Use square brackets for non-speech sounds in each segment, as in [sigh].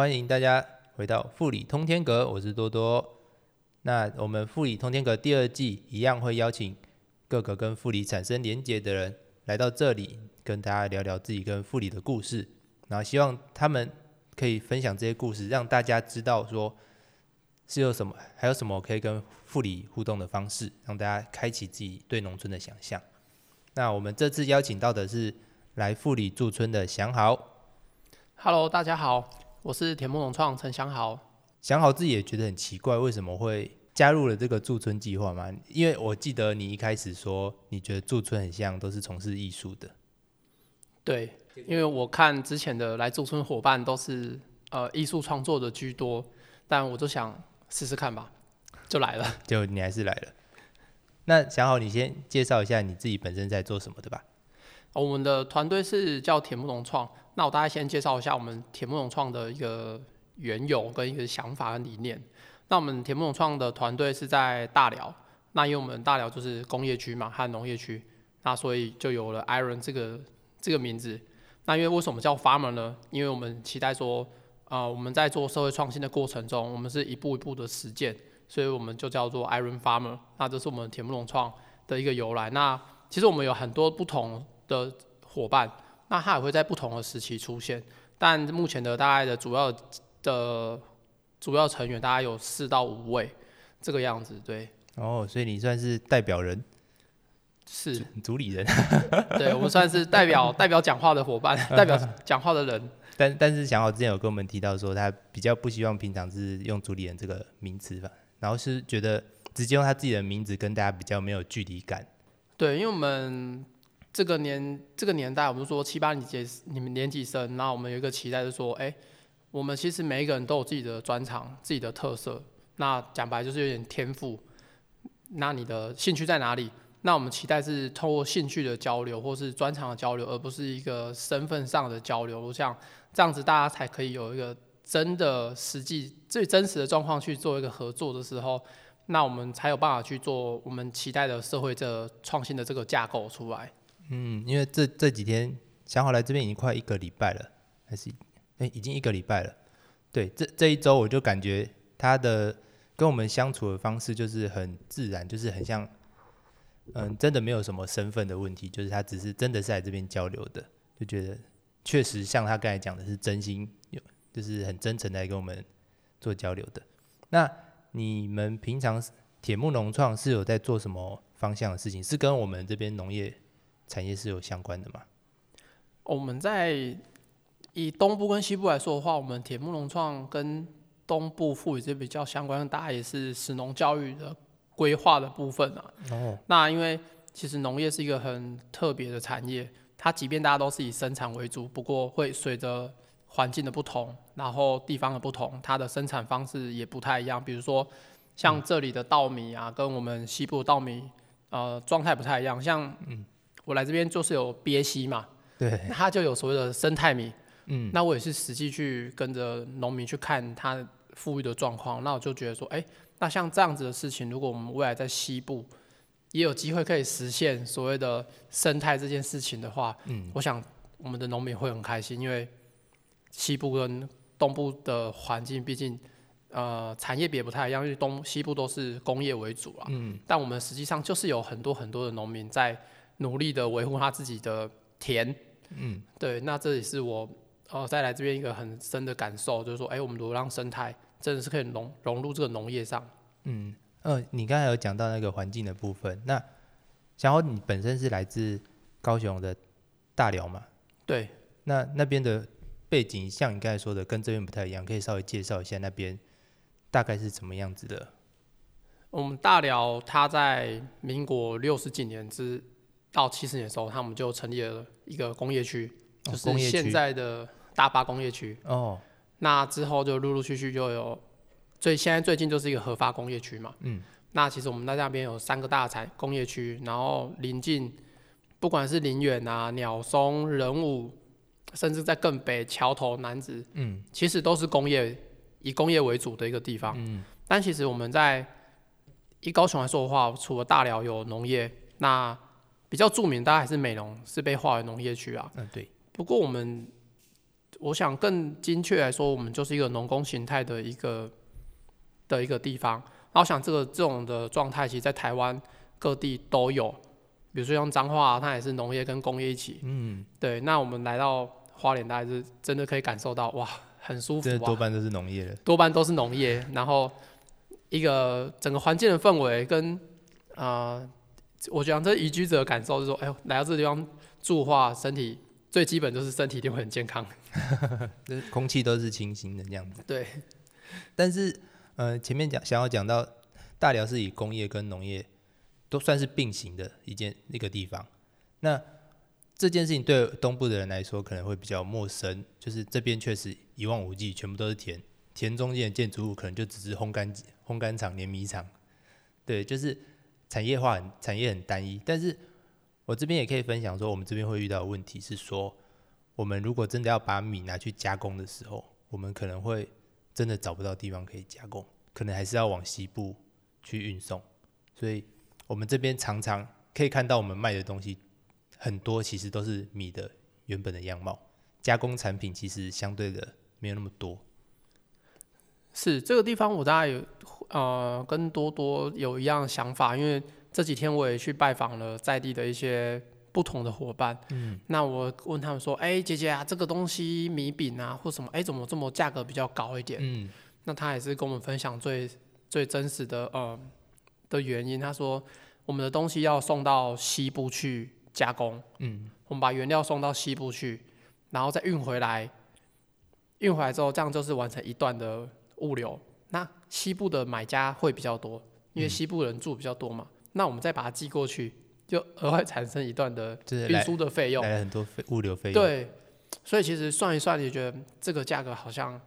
欢迎大家回到富里通天阁，我是多多。那我们富里通天阁第二季一样会邀请各个跟富里产生连结的人来到这里，跟大家聊聊自己跟富里的故事，然后希望他们可以分享这些故事，让大家知道说是有什么，还有什么可以跟富里互动的方式，让大家开启自己对农村的想象。那我们这次邀请到的是来富里驻村的祥豪，Hello，大家好，我是田木农创陈祥豪。祥豪自己也觉得很奇怪，为什么会加入了这个驻村计划吗？因为我记得你一开始说，你觉得驻村很像都是从事艺术的，对，因为我看之前的来驻村伙伴都是呃艺术创作的居多，但我就想试试看吧，就来了。就你还是来了。那祥豪，你先介绍一下你自己本身在做什么的吧。我们的团队是叫田木农创，那我大概先介绍一下我们铁木农创的一个缘由跟一个想法跟理念。那我们铁木农创的团队是在大寮，那因为我们大寮就是工业区嘛和农业区，那所以就有了 Iron 这个这个名字。那因为为什么叫 Farmer 呢？因为我们期待说，呃，我们在做社会创新的过程中，我们是一步一步的实践，所以我们就叫做 Iron Farmer。那这是我们铁木农创的一个由来。那其实我们有很多不同的伙伴，那它也会在不同的时期出现，但目前的大概的主要的主要成员大概有四到五位这个样子，对，哦，所以你算是代表人、是，主理人，对我们算是代表代表讲话的伙伴，代表讲话的人，[laughs] 但但是想好之前有跟我们提到说，他比较不希望平常是用主理人这个名词吧，然后是觉得直接用他自己的名字跟大家比较没有距离感。对，因为我们这个年这个年代，我们说七八年级你们年级生，那我们有一个期待是说，哎、我们其实每一个人都有自己的专长、自己的特色。那讲白就是有点天赋。那你的兴趣在哪里？那我们期待是透过兴趣的交流，或是专长的交流，而不是一个身份上的交流。我想这样子大家才可以有一个真的实际最真实的状况去做一个合作的时候，那我们才有办法去做我们期待的社会这创新的这个架构出来。嗯，因为这这几天想好来这边已经快一个礼拜了，还是哎、已经一个礼拜了。对，这这一周我就感觉他的跟我们相处的方式就是很自然，就是很像，嗯，真的没有什么身份的问题，就是他只是真的是来这边交流的，就觉得确实像他刚才讲的是真心，有就是很真诚的来跟我们做交流的。那你们平常铁木农创是有在做什么方向的事情？是跟我们这边农业产业是有相关的吗？我们在以东部跟西部来说的话，我们铁木农创跟东部赋予这比较相关，大家也是使农教育的规划的部分啊。哦，那因为其实农业是一个很特别的产业，它即便大家都是以生产为主，不过会随着环境的不同，然后地方的不同，它的生产方式也不太一样。比如说像这里的稻米啊，跟我们西部的稻米呃状态不太一样。像我来这边就是有憋息嘛，[laughs] 对，那它就有所谓的生态米。嗯，那我也是实际去跟着农民去看他富裕的状况，那我就觉得说，哎、那像这样子的事情，如果我们未来在西部也有机会可以实现所谓的生态这件事情的话，嗯，我想我们的农民会很开心，因为西部跟东部的环境，毕竟呃产业别不太一样，因为东西部都是工业为主啊，嗯，但我们实际上就是有很多很多的农民在努力的维护他自己的田，嗯，对，那这也是我哦再来这边一个很深的感受，就是说，哎、我们如果让生态真的是可以融融入这个农业上，嗯，呃，你刚才有讲到那个环境的部分，那然后你本身是来自高雄的大寮嘛？对，那那边的背景，像你刚才说的，跟这边不太一样，可以稍微介绍一下那边大概是怎么样子的？我们大寮它在民国六十几年之到七十年的时候，他们就成立了一个工业区，哦就是工业区现在的大巴工业区。哦，那之后就陆陆续续就有，最现在最近就是一个合法工业区嘛。嗯。那其实我们在那边有三个大产工业区，然后临近，不管是林远啊、鸟松、仁武，甚至在更北桥头、南子，嗯其实都是工业以工业为主的一个地方。嗯但其实我们在以高雄来说的话，除了大寮有农业，那比较著名，大家还是美浓是被划为农业区啊。嗯，对，不过我们我想更精确来说，我们就是一个农工形态的一个的一个地方。然后想这个这种的状态，其实在台湾各地都有，比如说像彰化、它也是农业跟工业一起。嗯，对，那我们来到花莲，大家是真的可以感受到，哇，很舒服这多啊，半都是农业的。多半都是农业，然后一个整个环境的氛围跟呃，我讲这移居者的感受是说，哎呦，来到这个地方住的话，身体最基本就是身体一定会很健康。这 [laughs] 空气都是清新的这样子。对，但是呃，前面讲想要讲到大寮是以工业跟农业都算是并行的一件一个地方。那这件事情对东部的人来说可能会比较陌生，就是这边确实一望无际，全部都是田，田中间的建筑物可能就只是烘干机烘干厂、碾米厂，对，就是产业化很产业很单一。但是我这边也可以分享说，我们这边会遇到的问题是说，我们如果真的要把米拿去加工的时候，我们可能会真的找不到地方可以加工，可能还是要往西部去运送。所以我们这边常常可以看到我们卖的东西很多，其实都是米的原本的样貌，加工产品其实相对的没有那么多。是这个地方，我大概有呃跟多多有一样的想法，因为这几天我也去拜访了在地的一些不同的伙伴。嗯，那我问他们说，哎、姐姐啊，这个东西米饼啊或什么，哎、怎么这么价格比较高一点？嗯，那他也是跟我们分享最最真实的呃的原因。他说，我们的东西要送到西部去加工，嗯，我们把原料送到西部去，然后再运回来，运回来之后，这样就是完成一段的物流。那西部的买家会比较多，因为西部人住比较多嘛。那我们再把它寄过去，就额外产生一段的 [laughs] 运输的费用。来了很多费物流费用。，对，所以其实算一算，也觉得这个价格好像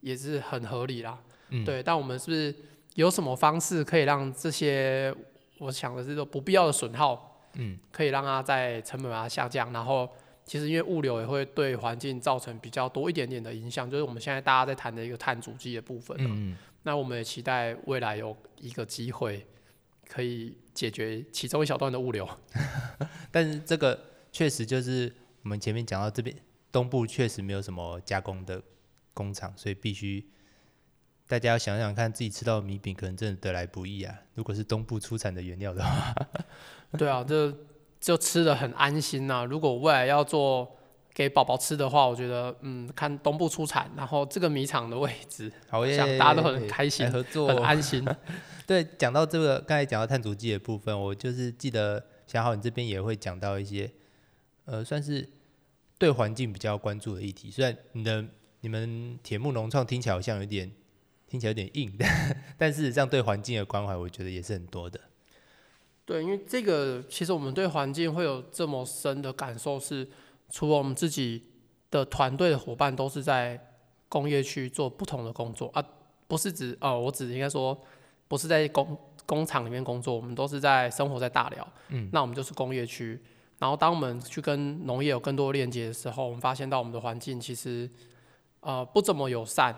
也是很合理啦。嗯对，但我们是不是有什么方式可以让这些，我想的是说不必要的损耗，嗯，可以让它在成本把它下降，然后其实因为物流也会对环境造成比较多一点点的影响，就是我们现在大家在谈的一个碳足迹的部分、啊。嗯嗯，那我们也期待未来有一个机会可以解决其中一小段的物流。[laughs] 但是这个确实就是我们前面讲到这边东部确实没有什么加工的工厂，所以必须大家要想想看，自己吃到的米饼可能真的得来不易啊。如果是东部出产的原料的话，[laughs] 对啊，这就吃的很安心呐、如果未来要做给宝宝吃的话，我觉得嗯，看东部出产，然后这个米厂的位置好耶，想大家都很开心合作很安心。[laughs] 对，讲到这个，刚才讲到碳足迹的部分，我就是记得小好你这边也会讲到一些，呃，算是对环境比较关注的议题。虽然你的你们铁木农创听起来好像有点听起来有点硬，但 [laughs] 但事实上对环境的关怀，我觉得也是很多的。对，因为这个其实我们对环境会有这么深的感受是，除了我们自己的团队的伙伴都是在工业区做不同的工作啊，不是指哦，我指应该说不是在工工厂里面工作，我们都是在生活在大寮，嗯，那我们就是工业区。然后当我们去跟农业有更多链接的时候，我们发现到我们的环境其实呃不怎么友善，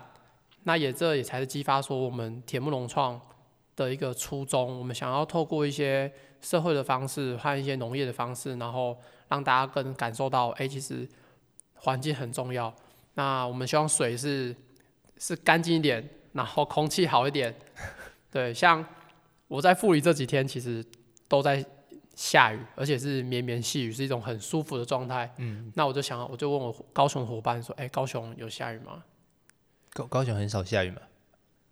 那也这也才是激发说我们铁木农创的一个初衷，我们想要透过一些社会的方式和一些农业的方式，然后让大家更感受到，哎、其实环境很重要。那我们希望水是是干净一点，然后空气好一点。[laughs] 对，像我在富里这几天其实都在下雨，而且是绵绵细雨，是一种很舒服的状态。嗯，那我就想，我就问我高雄伙伴说，哎、高雄有下雨吗？高高雄很少下雨吗，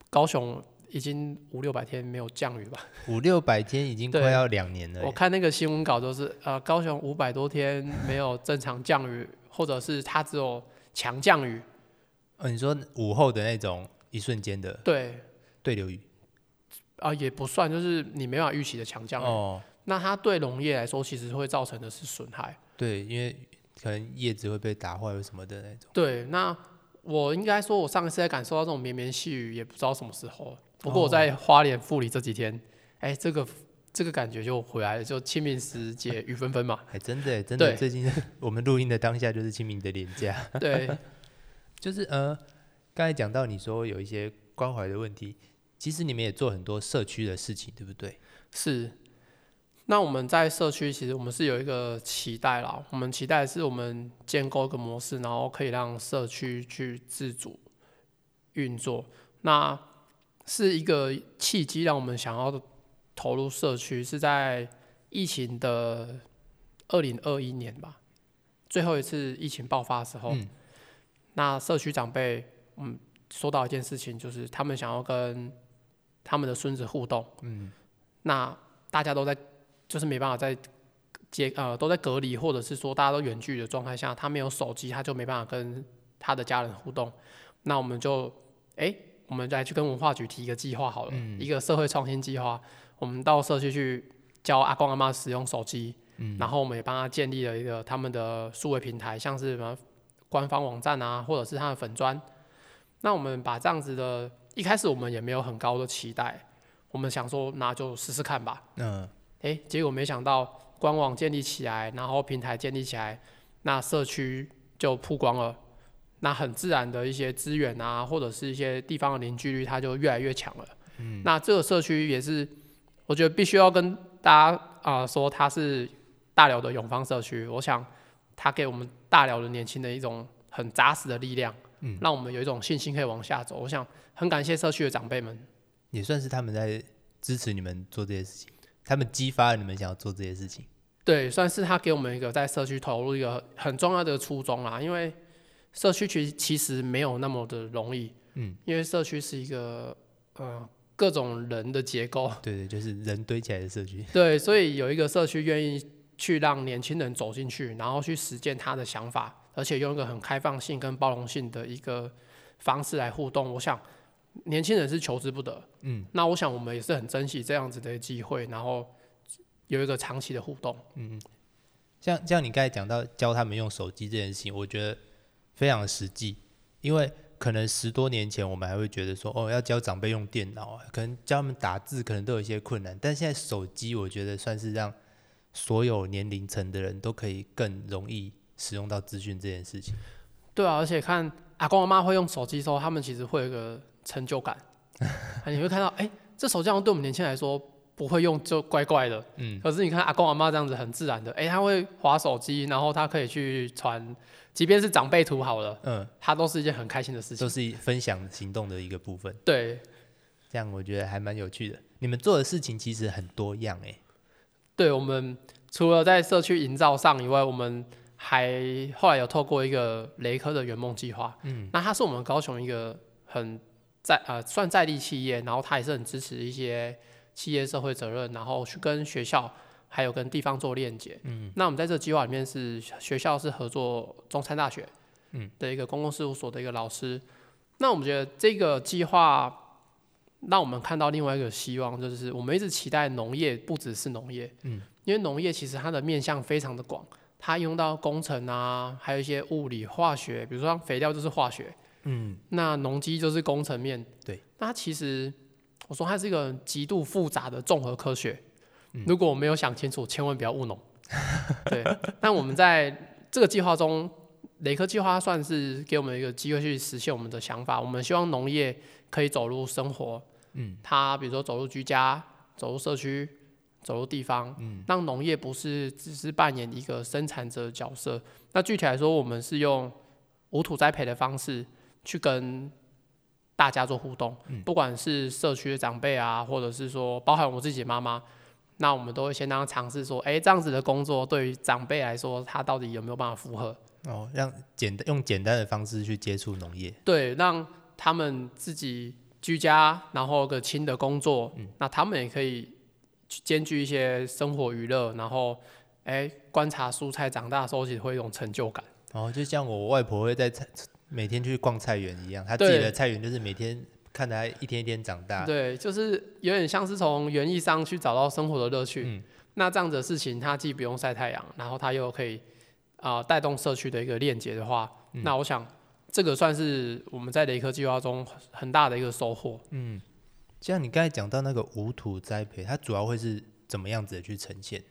高雄已经五六百天没有降雨吧？五六百天已经快要两年了。我看那个新闻稿都是，呃，高雄五百多天没有正常降雨，或者是它只有强降雨。哦，你说午后的那种一瞬间的对，对流雨啊、也不算，就是你没办法预期的强降雨。哦，那它对农业来说，其实会造成的是损害。对，因为可能叶子会被打坏或什么的那种。对，那我应该说，我上一次在感受到这种绵绵细雨，也不知道什么时候了。不过我在花莲富里这几天，哎、这个这个感觉就回来了，就清明时节雨纷纷嘛。[laughs] 还真的耶真的，对最近 [laughs] 我们录音的当下就是清明的连假。对，[laughs] 就是呃，刚才讲到你说有一些关怀的问题，其实你们也做很多社区的事情，对不对？是，那我们在社区，其实我们是有一个期待啦。我们期待是我们建构一个模式，然后可以让社区去自主运作。那是一个契机，让我们想要投入社区，是在疫情的二零二一年吧，最后一次疫情爆发的时候。嗯那社区长辈，嗯，说到一件事情，就是他们想要跟他们的孙子互动。嗯，那大家都在，就是没办法在接呃都在隔离，或者是说大家都远距的状态下，他没有手机，他就没办法跟他的家人互动。那我们就，哎、我们来去跟文化局提一个计划好了，一个社会创新计划。我们到社区去教阿公阿妈使用手机，然后我们也帮他建立了一个他们的数位平台，像是什么官方网站啊，或者是他的粉砖。那我们把这样子的，一开始我们也没有很高的期待，我们想说那就试试看吧。嗯，诶，结果没想到官网建立起来，然后平台建立起来，那社区就曝光了，那很自然的一些资源啊，或者是一些地方的凝聚力，它就越来越强了。嗯，那这个社区也是，我觉得必须要跟大家啊、说，它是大寮的永芳社区。我想，它给我们大寮的年轻人一种很扎实的力量，嗯，让我们有一种信心可以往下走。我想很感谢社区的长辈们。也算是他们在支持你们做这些事情，他们激发了你们想要做这些事情。对，算是他给我们一个在社区投入一个很重要的初衷啦。因为社区其其实没有那么的容易，嗯，因为社区是一个呃各种人的结构，[laughs] 对对，就是人堆起来的社区。对，所以有一个社区愿意去让年轻人走进去，然后去实践他的想法，而且用一个很开放性跟包容性的一个方式来互动，我想年轻人是求之不得。嗯，那我想我们也是很珍惜这样子的机会，然后有一个长期的互动。嗯像像你刚才讲到教他们用手机这件事情，我觉得非常实际，因为可能十多年前我们还会觉得说，哦，要教长辈用电脑啊，可能教他们打字可能都有一些困难，但现在手机我觉得算是让所有年龄层的人都可以更容易使用到资讯这件事情。对啊，而且看阿公阿妈会用手机的时候，他们其实会有一个成就感。[laughs] 你会看到，哎、这手机好像对我们年轻人来说不会用就怪怪的，嗯，可是你看阿公阿妈这样子很自然的，哎、他会划手机，然后他可以去传，即便是长辈图好了，嗯，他都是一件很开心的事情。都。是分享行动的一个部分，对。这样我觉得还蛮有趣的。你们做的事情其实很多样诶、对，我们除了在社区营造上以外，我们还后来有透过一个雷科的圆梦计划，嗯，那它是我们高雄一个很在呃算在地企业，然后它也是很支持一些企业社会责任，然后去跟学校还有跟地方做链接，嗯，那我们在这个计划里面是学校是合作中山大学，嗯。的一个公共事务所的一个老师，那我们觉得这个计划。让我们看到另外一个希望，就是我们一直期待农业不只是农业，嗯。因为农业其实它的面向非常的广，它用到工程啊，还有一些物理、化学，比如说像肥料就是化学，嗯，那农机就是工程面。对，那它其实我说它是一个极度复杂的综合科学。嗯如果我没有想清楚，千万不要务农。[laughs] 对，但我们在这个计划中，雷科计划算是给我们一个机会去实现我们的想法。我们希望农业可以走入生活，嗯，它比如说走入居家、走入社区、走入地方，嗯，让农业不是只是扮演一个生产者的角色。那具体来说，我们是用无土栽培的方式去跟大家做互动，不管是社区的长辈啊，或者是说包含我自己妈妈，那我们都会先让他尝试说，哎、这样子的工作对于长辈来说，他到底有没有办法符合？哦，让简单用简单的方式去接触农业，对，让他们自己居家，然后有个轻的工作，那他们也可以去兼具一些生活娱乐，然后哎、观察蔬菜长大的时候，会有一种成就感。哦，就像我外婆会在菜每天去逛菜园一样，他自己的菜园就是每天看他一天一天长大，对，就是有点像是从园艺上去找到生活的乐趣。嗯那这样子的事情，他既不用晒太阳，然后他又可以啊带、动社区的一个链接的话，嗯那我想这个算是我们在雷科计划中很大的一个收获。嗯像你刚才讲到那个无土栽培，它主要会是怎么样子的去呈现？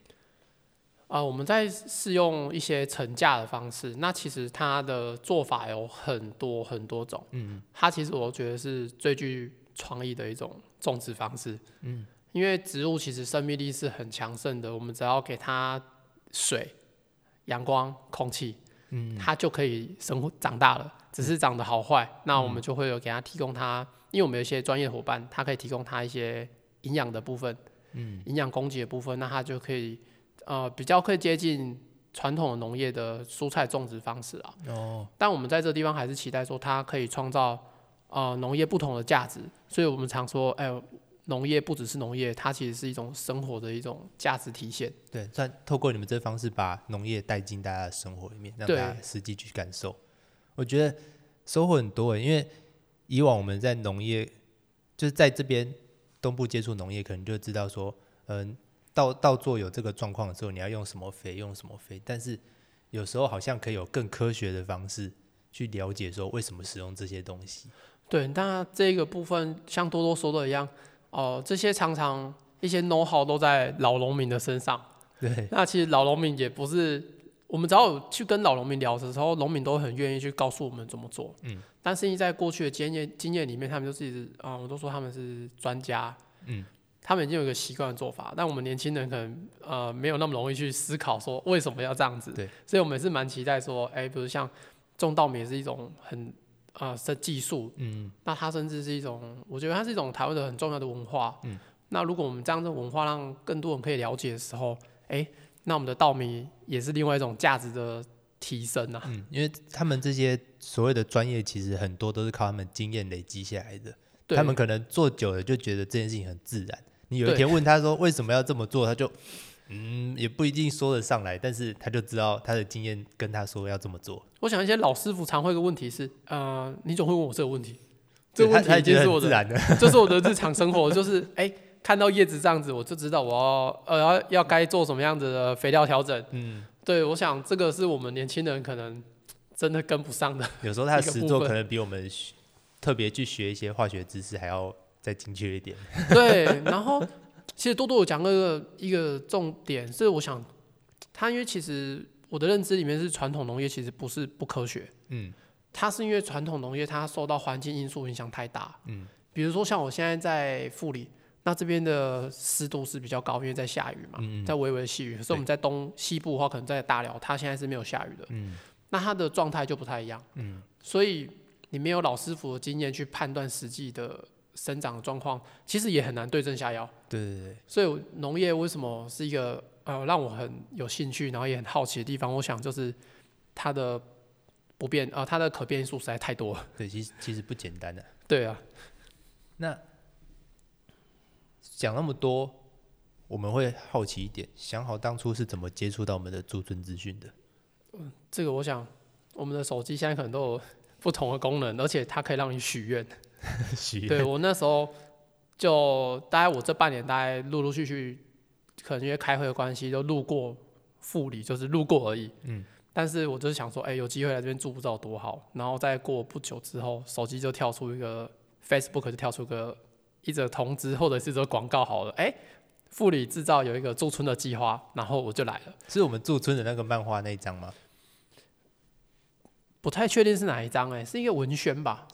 啊、我们在试用一些层架的方式，那其实它的做法有很多很多种。嗯，它其实我觉得是最具创意的一种种植方式。嗯，因为植物其实生命力是很强盛的，我们只要给它水、阳光、空气，嗯，它就可以生活长大了。只是长得好坏，那我们就会有给它提供它，因为我们有一些专业伙伴，它可以提供它一些营养的部分，嗯，营养供给的部分，那它就可以呃比较可以接近传统的农业的蔬菜种植方式啊。哦，但我们在这个地方还是期待说它可以创造呃农业不同的价值，所以我们常说，哎。农业不只是农业，它其实是一种生活的一种价值体现。对，算透过你们这方式把农业带进大家的生活里面，让大家实际去感受。我觉得收获很多，因为以往我们在农业就是在这边东部接触农业，可能就知道说，嗯，到到做有这个状况的时候，你要用什么肥，用什么肥。但是有时候好像可以有更科学的方式去了解说为什么使用这些东西。对，那这个部分像多多说的一样。哦，这些常常一些 know how 都在老农民的身上。对，那其实老农民也不是我们只要去跟老农民聊的时候，农民都很愿意去告诉我们怎么做。嗯，但是在过去的经验经验里面，他们就是啊，我都说他们是专家。嗯，他们已经有一个习惯的做法，但我们年轻人可能呃没有那么容易去思考说为什么要这样子。对，所以我们是蛮期待说，哎，比如像种稻米也是一种很。啊，的技术，嗯，那它甚至是一种，我觉得它是一种台湾的很重要的文化，嗯，那如果我们这样的文化让更多人可以了解的时候，哎，那我们的稻米也是另外一种价值的提升啊，嗯，因为他们这些所谓的专业，其实很多都是靠他们经验累积下来的，他们可能做久了就觉得这件事情很自然，你有一天问他说为什么要这么做，他就。嗯，也不一定说得上来，但是他就知道他的经验跟他说要这么做。我想一些老师傅常会一个问题是，呃，你总会问我这个问题，这个问题已经是我的，[laughs] 这是我的日常生活，就是哎，看到叶子这样子，我就知道我要呃要要该做什么样子的肥料调整。嗯，对，我想这个是我们年轻人可能真的跟不上的。有时候他的实作可能比我们特别去学一些化学知识还要再精确一点。[laughs] 对，然后。其实多多有讲个一个重点，是我想，他因为其实我的认知里面是传统农业其实不是不科学，嗯，它是因为传统农业它受到环境因素影响太大，嗯，比如说像我现在在富里，那这边的湿度是比较高，因为在下雨嘛，在微微的细雨，所以我们在东西部的话，可能在大寮，它现在是没有下雨的，嗯，那它的状态就不太一样，嗯，所以你没有老师傅的经验去判断实际的。生长的状况其实也很难对症下药。对对对。所以农业为什么是一个呃让我很有兴趣，然后也很好奇的地方？我想就是它的不变啊，它的可变数实在太多了。[laughs] 对，其实其实不简单的。对啊。那讲那么多，我们会好奇一点，想好当初是怎么接触到我们的驻村资讯的？嗯，这个我想我们的手机现在可能都有不同的功能，而且它可以让你许愿。[laughs] 对我那时候就大概我这半年大概陆陆续续，可能因为开会的关系，就路过富里，就是路过而已。嗯，但是我就是想说，哎，有机会来这边住不知道多好。然后再过不久之后，手机就跳出一个 Facebook，就跳出个一则通知或者是则广告，好了，哎，富里制造有一个驻村的计划，然后我就来了。是我们驻村的那个漫画那一张吗？不太确定是哪一张，哎，是一个文宣吧。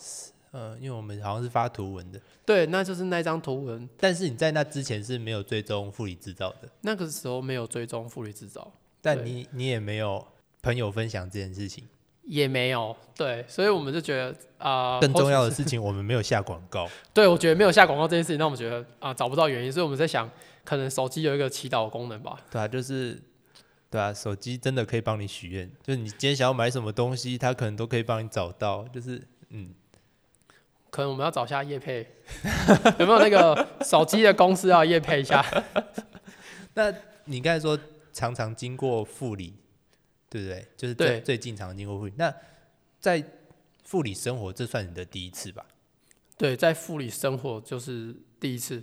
嗯，因为我们好像是发图文的，对，那就是那张图文。但是你在那之前是没有追踪富里制造的，那个时候没有追踪富里制造，但你你也没有朋友分享这件事情，也没有，对，所以我们就觉得啊，更重要的事情我们没有下广告，[laughs] 对，我觉得没有下广告这件事情，让我们觉得啊找不到原因，所以我们在想，可能手机有一个祈祷功能吧，对啊，就是对啊，手机真的可以帮你许愿，就是你今天想要买什么东西，它可能都可以帮你找到，就是嗯。可能我们要找下叶配，[laughs] 有没有那个手机的公司要叶配一下？[laughs] 那你刚才说常常经过富里，对不对？就是最最近常经过富里。那在富里生活，这算你的第一次吧？对，在富里生活就是第一次。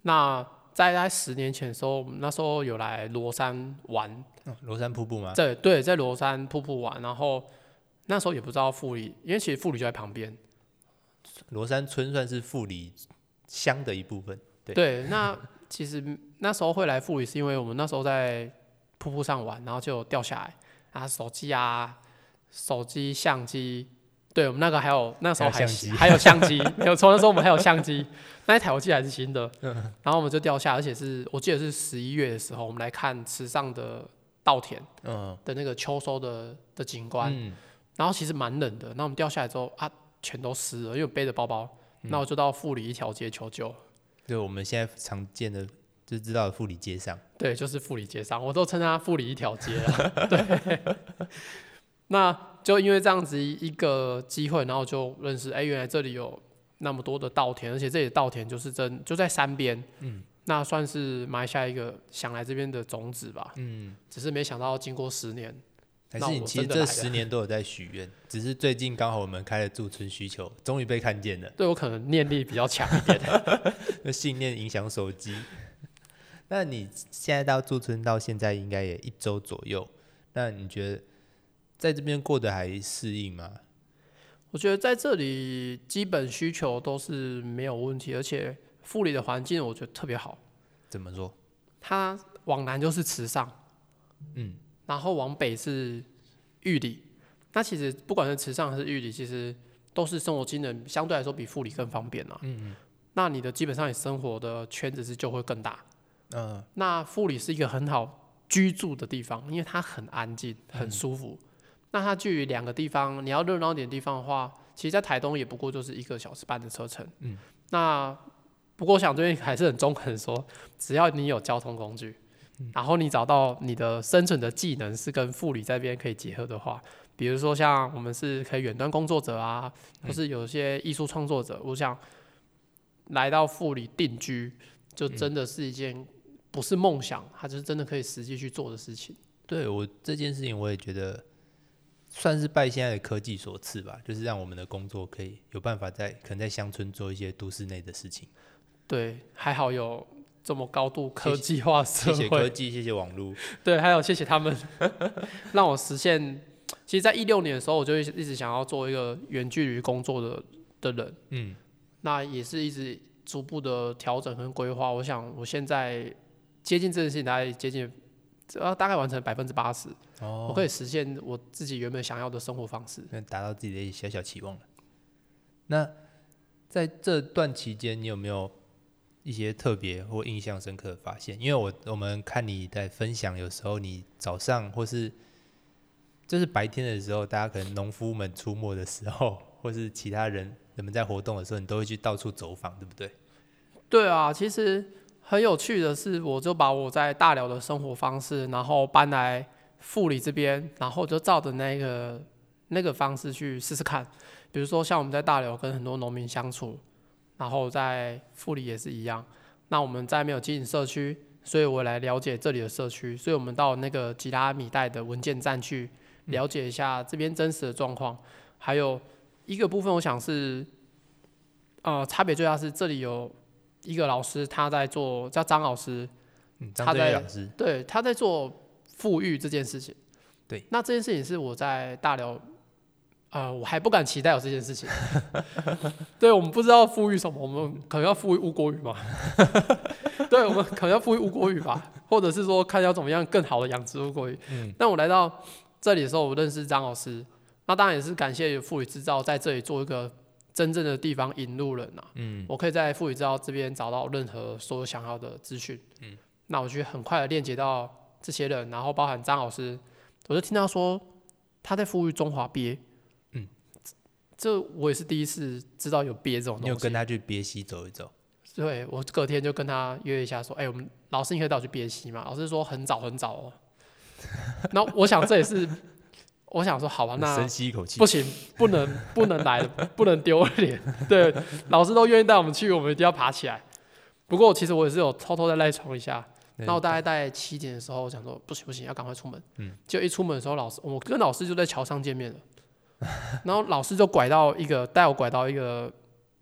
那在在十年前的时候，那时候有来罗山玩，罗山瀑布吗？对对，在罗山瀑布玩，然后那时候也不知道富里，因为其实富里就在旁边。罗山村算是富里乡的一部分，对。对，那其实 [laughs] 那时候会来富里，是因为我们那时候在瀑布上玩，然后就掉下来，啊，手机啊、手机相机对我们那个还有那时候还还有相机有相机，[laughs] 没有错，那时候我们还有相机，那一台我记得还是新的，嗯然后我们就掉下，而且是我记得是十一月的时候，我们来看池上的稻田嗯的那个秋收的的景观，嗯，然后其实蛮冷的，那我们掉下来之后啊，全都湿了，因为背着包包，嗯那我就到富里一条街求救。就我们现在常见的就知道的富里街上，对，就是富里街上，我都称它富里一条街了。[laughs] 对，那就因为这样子一个机会，然后就认识，哎、原来这里有那么多的稻田，而且这里的稻田就是真就在山边，嗯，那算是埋下一个想来这边的种子吧。嗯，只是没想到经过十年，还是你其实这十年都有在许愿，只是最近刚好我们开了驻村需求，终于被看见了，对我可能念力比较强一点。[laughs] 那信念影响手机。那你现在到驻村到现在应该也一周左右，那你觉得在这边过得还适应吗？我觉得在这里基本需求都是没有问题，而且富里的环境我觉得特别好。怎么说？它往南就是池上，嗯，然后往北是玉里。那其实不管是池上还是玉里，其实都是生活机能相对来说比富里更方便啊。嗯嗯。那你的基本上你生活的圈子是就会更大。嗯那富里是一个很好居住的地方，因为它很安静，很舒服。那它距离两个地方，你要热闹点的地方的话，其实在台东也不过就是一个小时半的车程。嗯。那不过我想这边还是很中肯地说，只要你有交通工具，然后你找到你的生存的技能是跟富里这边可以结合的话，比如说像我们是可以远端工作者啊，或是有些艺术创作者，我想来到富里定居，就真的是一件不是梦想，它就是真的可以实际去做的事情。对我这件事情，我也觉得算是拜现在的科技所赐吧，就是让我们的工作可以有办法在可能在乡村做一些都市内的事情。对，还好有这么高度科技化社谢会，谢科技，谢谢网络。[laughs] 对，还有谢谢他们，[laughs] 让我实现。其实，在一六年的时候，我就一直一直想要做一个远距离工作的的人，嗯，那也是一直逐步的调整跟规划。我想，我现在接近这件事情，大概接近，呃，大概完成百分之八十，我哦，可以实现我自己原本想要的生活方式。那达到自己的一些小小期望了。那在这段期间，你有没有一些特别或印象深刻的发现？因为我我们看你在分享，有时候你早上或是就是白天的时候，大家可能农夫们出没的时候，或是其他人人们在活动的时候，你都会去到处走访，对不对？对啊，其实很有趣的是，我就把我在大寮的生活方式，然后搬来富里这边，然后就照着那个那个方式去试试看。比如说像我们在大寮跟很多农民相处，然后在富里也是一样。那我们在没有经营社区，所以我来了解这里的社区，所以我们到那个吉拉米代的文件站去了解一下这边真实的状况。还有一个部分，我想是，呃，差别最大是这里有一个老师，他在做叫张老师，他在对，他在做富裕这件事情。对，那这件事情是我在大寮，呃，我还不敢期待有这件事情。[laughs] 对，我们不知道富裕什么，我们可能要富裕乌国语嘛。[laughs] 对，我们可能要富裕乌国语吧，或者是说看要怎么样更好的养殖乌锅鱼。嗯，那我来到这里的时候，我认识张老师，那当然也是感谢富裕制造在这里做一个真正的地方引路人啊。嗯，我可以在富裕制造这边找到任何所有想要的资讯。嗯，那我就很快的链接到这些人，然后包含张老师，我就听到说他在富裕中华鳖。嗯，这我也是第一次知道有憋这种东西。你有跟他去憋溪走一走？对我隔天就跟他约一下，说：“哎、我们老师你可以带我去憋溪吗？”老师说很早很早哦。[laughs] 那我想这也是，我想说好吧，那深吸一口气不，行，不能不能来，[laughs] 不能丢脸。对，老师都愿意带我们去，我们一定要爬起来。不过其实我也是有偷偷的赖床一下，对那我大概在七点的时候我想说不行不行，要赶快出门。嗯，就一出门的时候，老师我跟老师就在桥上见面了，[laughs] 然后老师就拐到一个带我拐到一个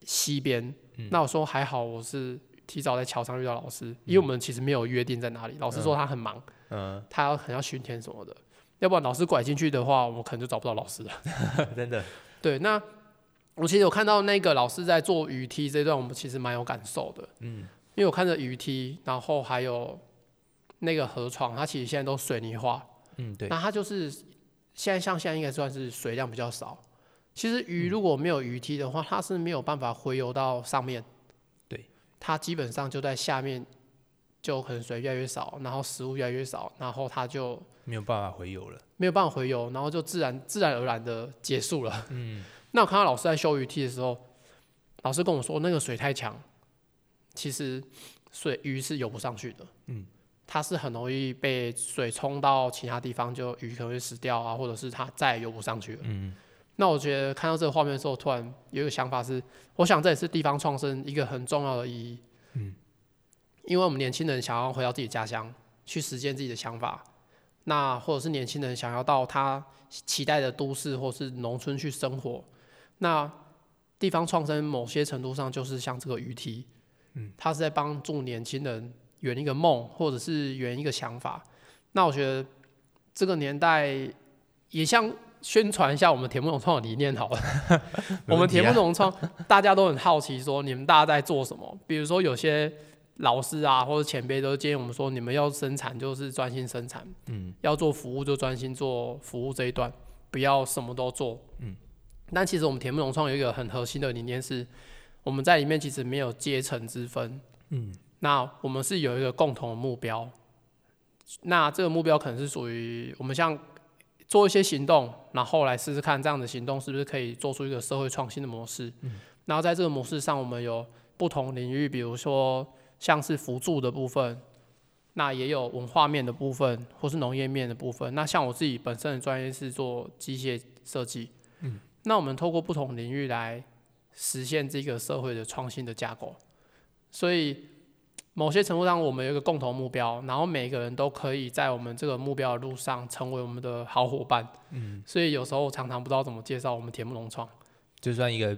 溪边。那我说还好，我是提早在桥上遇到老师，因为我们其实没有约定在哪里。老师说他很忙，嗯，他要很要巡田什么的，要不然老师拐进去的话，我们可能就找不到老师了。[laughs] 真的，对，那我其实有看到那个老师在做鱼梯这段，我们其实蛮有感受的。嗯，因为我看着鱼梯，然后还有那个河床，它其实现在都水泥化。嗯，对，那它就是现在像现在应该算是水量比较少，其实鱼如果没有鱼梯的话，它是没有办法回游到上面。对，它基本上就在下面，就可能水越来越少，然后食物越来越少，然后它就没有办法回游了。没有办法回游，然后就自然自然而然的结束了。嗯，那我看到老师在修鱼梯的时候，老师跟我说那个水太强，其实水鱼是游不上去的。嗯，它是很容易被水冲到其他地方，就鱼可能会死掉啊，或者是它再也游不上去了。嗯，那我觉得看到这个画面的时候，突然有一个想法是，我想这也是地方创生一个很重要的意义。嗯，因为我们年轻人想要回到自己家乡，去实践自己的想法。那或者是年轻人想要到他期待的都市或是农村去生活，那地方创生某些程度上就是像这个鱼梯，嗯，它是在帮助年轻人圆一个梦，或者是圆一个想法。那我觉得这个年代也像宣传一下我们田木农创的理念好了。[laughs] 我们田木农创大家都很好奇，说你们大家在做什么？比如说有些。老师啊，或者前辈都建议我们说，你们要生产就是专心生产，嗯，要做服务就专心做服务这一段，不要什么都做，嗯。但其实我们田木农创有一个很核心的理念是，我们在里面其实没有阶层之分，嗯。那我们是有一个共同的目标，那这个目标可能是属于我们像做一些行动，然后来试试看这样的行动是不是可以做出一个社会创新的模式，嗯。然后在这个模式上，我们有不同领域，比如说。像是辅助的部分，那也有文化面的部分，或是农业面的部分。那像我自己本身的专业是做机械设计，嗯，那我们透过不同领域来实现这个社会的创新的架构。所以某些程度上，我们有一个共同目标，然后每个人都可以在我们这个目标的路上成为我们的好伙伴。嗯，所以有时候常常不知道怎么介绍我们铁木农创，就算一个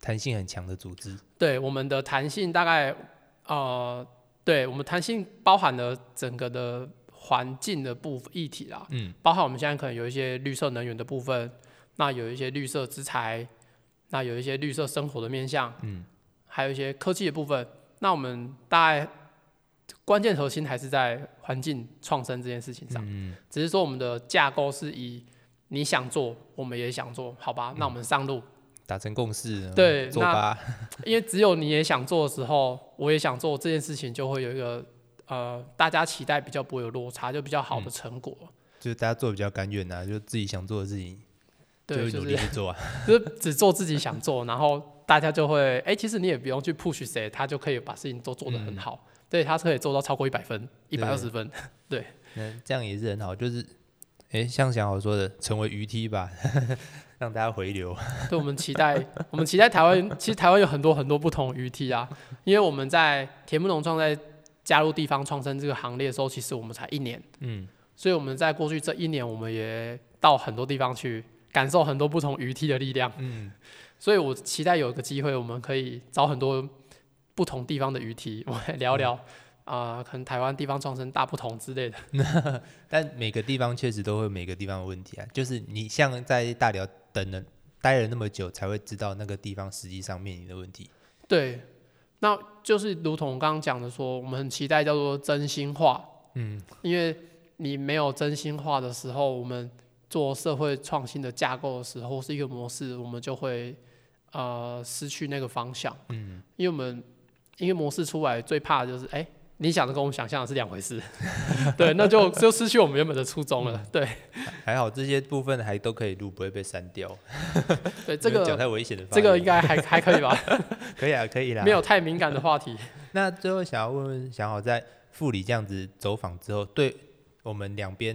弹性很强的组织。对，我们的弹性大概。呃，对我们弹性包含了整个的环境的部分议题啦，嗯，包含我们现在可能有一些绿色能源的部分，那有一些绿色资材，那有一些绿色生活的面向，嗯，还有一些科技的部分，那我们大概关键核心还是在环境创生这件事情上，嗯，只是说我们的架构是以你想做，我们也想做，好吧，那我们上路。达成共识，对，做吧。因为只有你也想做的时候，我也想做这件事情，就会有一个呃，大家期待比较不会有落差，就比较好的成果。就是大家做比较甘愿呐，就自己想做的事情，就努力去做啊。[laughs] 就是只做自己想做，然后大家就会，哎，其实你也不用去 push 谁，他就可以把事情都做得很好。对，他是可以做到超过一百分，一百二十分。[laughs] 对，嗯，这样也是很好。就是，哎，像小好说的，成为鱼梯吧。[laughs] 让大家回流。对，我们期待，[laughs] 我们期待台湾。其实台湾有很多很多不同鱼梯啊，因为我们在田木农创在加入地方创生这个行列的时候，其实我们才一年。嗯。所以我们在过去这一年，我们也到很多地方去感受很多不同鱼梯的力量。嗯。所以我期待有一个机会，我们可以找很多不同地方的鱼体，[laughs] 我们聊聊。啊，可能台湾地方创生大不同之类的，[laughs] 但每个地方确实都会每个地方的问题啊。就是你像在大寮等了待了那么久，才会知道那个地方实际上面临的问题。对，那就是如同刚刚讲的，说我们很期待叫做真心话。嗯，因为你没有真心话的时候，我们做社会创新的架构的时候是一个模式，我们就会呃失去那个方向。嗯，因为我们因为模式出来最怕的就是哎。你想的跟我们想象的是两回事，[laughs] 对，那就就失去我们原本的初衷了。对，还好这些部分还都可以录，不会被删掉。对，[laughs] 这个讲太危险的，这个应该还 [laughs] 还可以吧？可以啊，可以啦。没有太敏感的话题。那最后想要问问，想好在副理这样子走访之后，对我们两边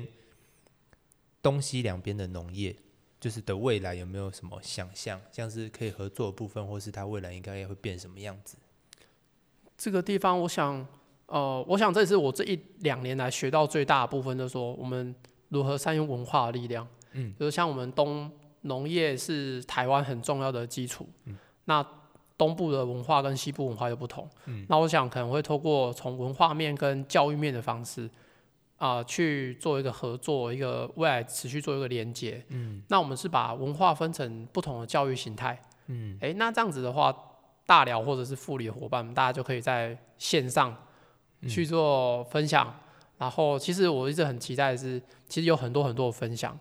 东西两边的农业，就是的未来有没有什么想象？像是可以合作的部分，或是它未来应该会变什么样子？这个地方，我想。呃，我想这也是我这一两年来学到最大的部分，就是说我们如何善用文化的力量。嗯，就是像我们东农业是台湾很重要的基础。嗯，那东部的文化跟西部文化又不同。嗯，那我想可能会透过从文化面跟教育面的方式，啊，去做一个合作，一个未来持续做一个连接。嗯，那我们是把文化分成不同的教育形态。嗯，哎，那这样子的话，大寮或者是富里的伙伴，大家就可以在线上。去做分享，然后其实我一直很期待的是，其实有很多很多的分享。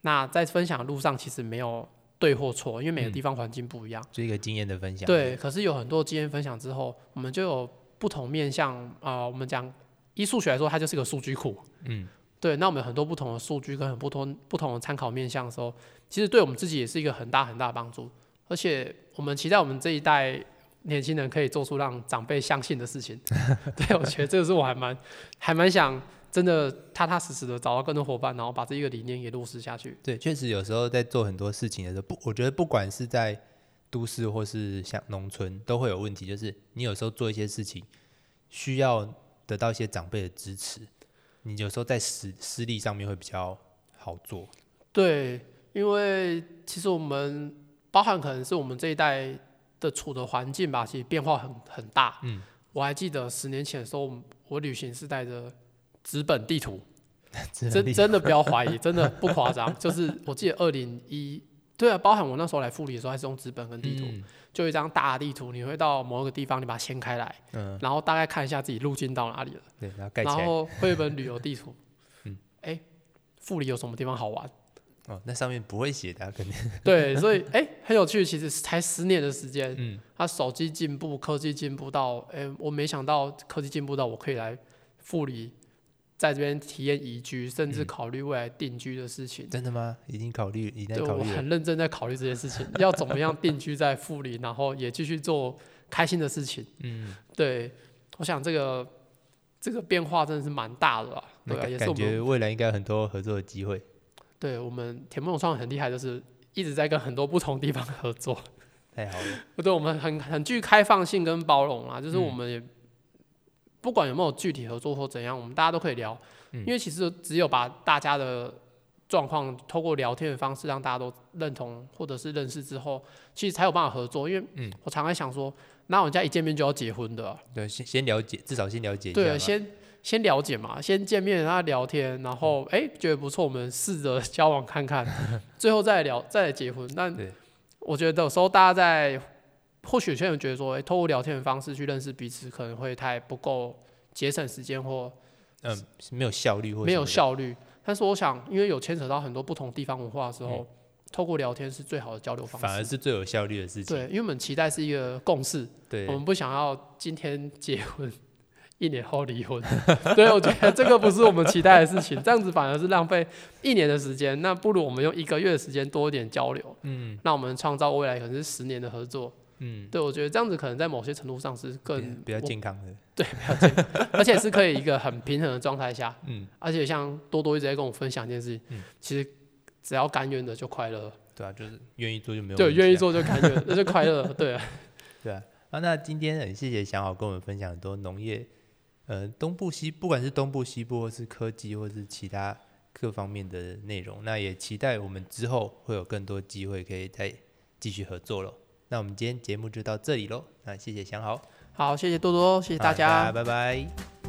那在分享的路上，其实没有对或错，因为每个嗯地方环境不一样。就一个经验的分享。对，可是有很多经验分享之后，我们就有不同面向啊、呃我们讲以数学来说，它就是个数据库。嗯，对，那我们有很多不同的数据跟很不同不同的参考面向的时候，其实对我们自己也是一个很大很大的帮助。而且我们期待我们这一代年轻人可以做出让长辈相信的事情。[laughs] 对，我觉得这个是我还蛮还蛮想真的踏踏实实的找到更多伙伴，然后把这一个理念给落实下去。对，确实有时候在做很多事情的时候，不，我觉得不管是在都市或是像农村，都会有问题，就是你有时候做一些事情需要得到一些长辈的支持，你有时候在实施力上面会比较好做。对，因为其实我们包含可能是我们这一代的处的环境吧，其实变化很很大。嗯，我还记得十年前的时候，我旅行是带着纸本地图，[laughs] 真真真的不要怀疑，真的不夸张。就是我记得二零一，对啊，包含我那时候来复理的时候，还是用纸本跟地图，嗯就一张大的地图，你会到某一个地方，你把它掀开来，嗯，然后大概看一下自己路径到哪里了，对，然后盖起然。后会有一本旅游地图。[laughs] 嗯，哎、富里有什么地方好玩？哦，那上面不会写的啊、肯定。[laughs] 对，所以哎、很有趣，其实才十年的时间，嗯，他手机进步，科技进步到，哎、我没想到科技进步到我可以来富里，在这边体验宜居，甚至嗯考虑未来定居的事情。真的吗？已经考虑，已经考虑了。很认真在考虑这件事情，[laughs] 要怎么样定居在富里，然后也继续做开心的事情。嗯，对，我想这个这个变化真的是蛮大的吧。对也是我们感觉未来应该有很多合作的机会。对我们田梦创很厉害，就是一直在跟很多不同地方合作。太好了。对，我们很很具开放性跟包容啊，就是嗯我们也、不管有没有具体合作或怎样，我们大家都可以聊，嗯因为其实只有把大家的状况透过聊天的方式让大家都认同或者是认识之后，其实才有办法合作。因为嗯我常常想说，哪有人家一见面就要结婚的啊、对，先先了解，至少先了解一下对，啊。先先了解嘛，先见面，然后聊天，然后哎、觉得不错，我们试着交往看看，[laughs] 最后再聊，再来结婚。但我觉得有时候大家在，或许有些人觉得说，哎、透过聊天的方式去认识彼此，可能会太不够节省时间或嗯，没有效率或没有。效率。但是我想，因为有牵扯到很多不同地方文化的时候，透过聊天是最好的交流方式。嗯反而是最有效率的事情。对，因为我们期待是一个共识，对我们不想要今天结婚，一年后离婚。[laughs] 所以，我觉得这个不是我们期待的事情，这样子反而是浪费一年的时间。那不如我们用一个月的时间多一点交流，嗯那我们创造未来可能是十年的合作。嗯，对，我觉得这样子可能在某些程度上是更比较健康的。[laughs] 对，比较健康，而且是可以一个很平衡的状态下。嗯，而且像多多一直在跟我分享一件事情，嗯其实只要甘愿的就快乐，对啊，就是愿意做就没有对，愿意做就甘愿，那就快乐，对啊。[laughs] 对啊，啊，那今天很谢谢想好跟我们分享很多农业，呃，东部西，不管是东部西部，或是科技，或是其他各方面的内容，那也期待我们之后会有更多机会可以再继续合作喽。那我们今天节目就到这里喽，那谢谢想好，好，谢谢多多，谢谢大好家，拜拜。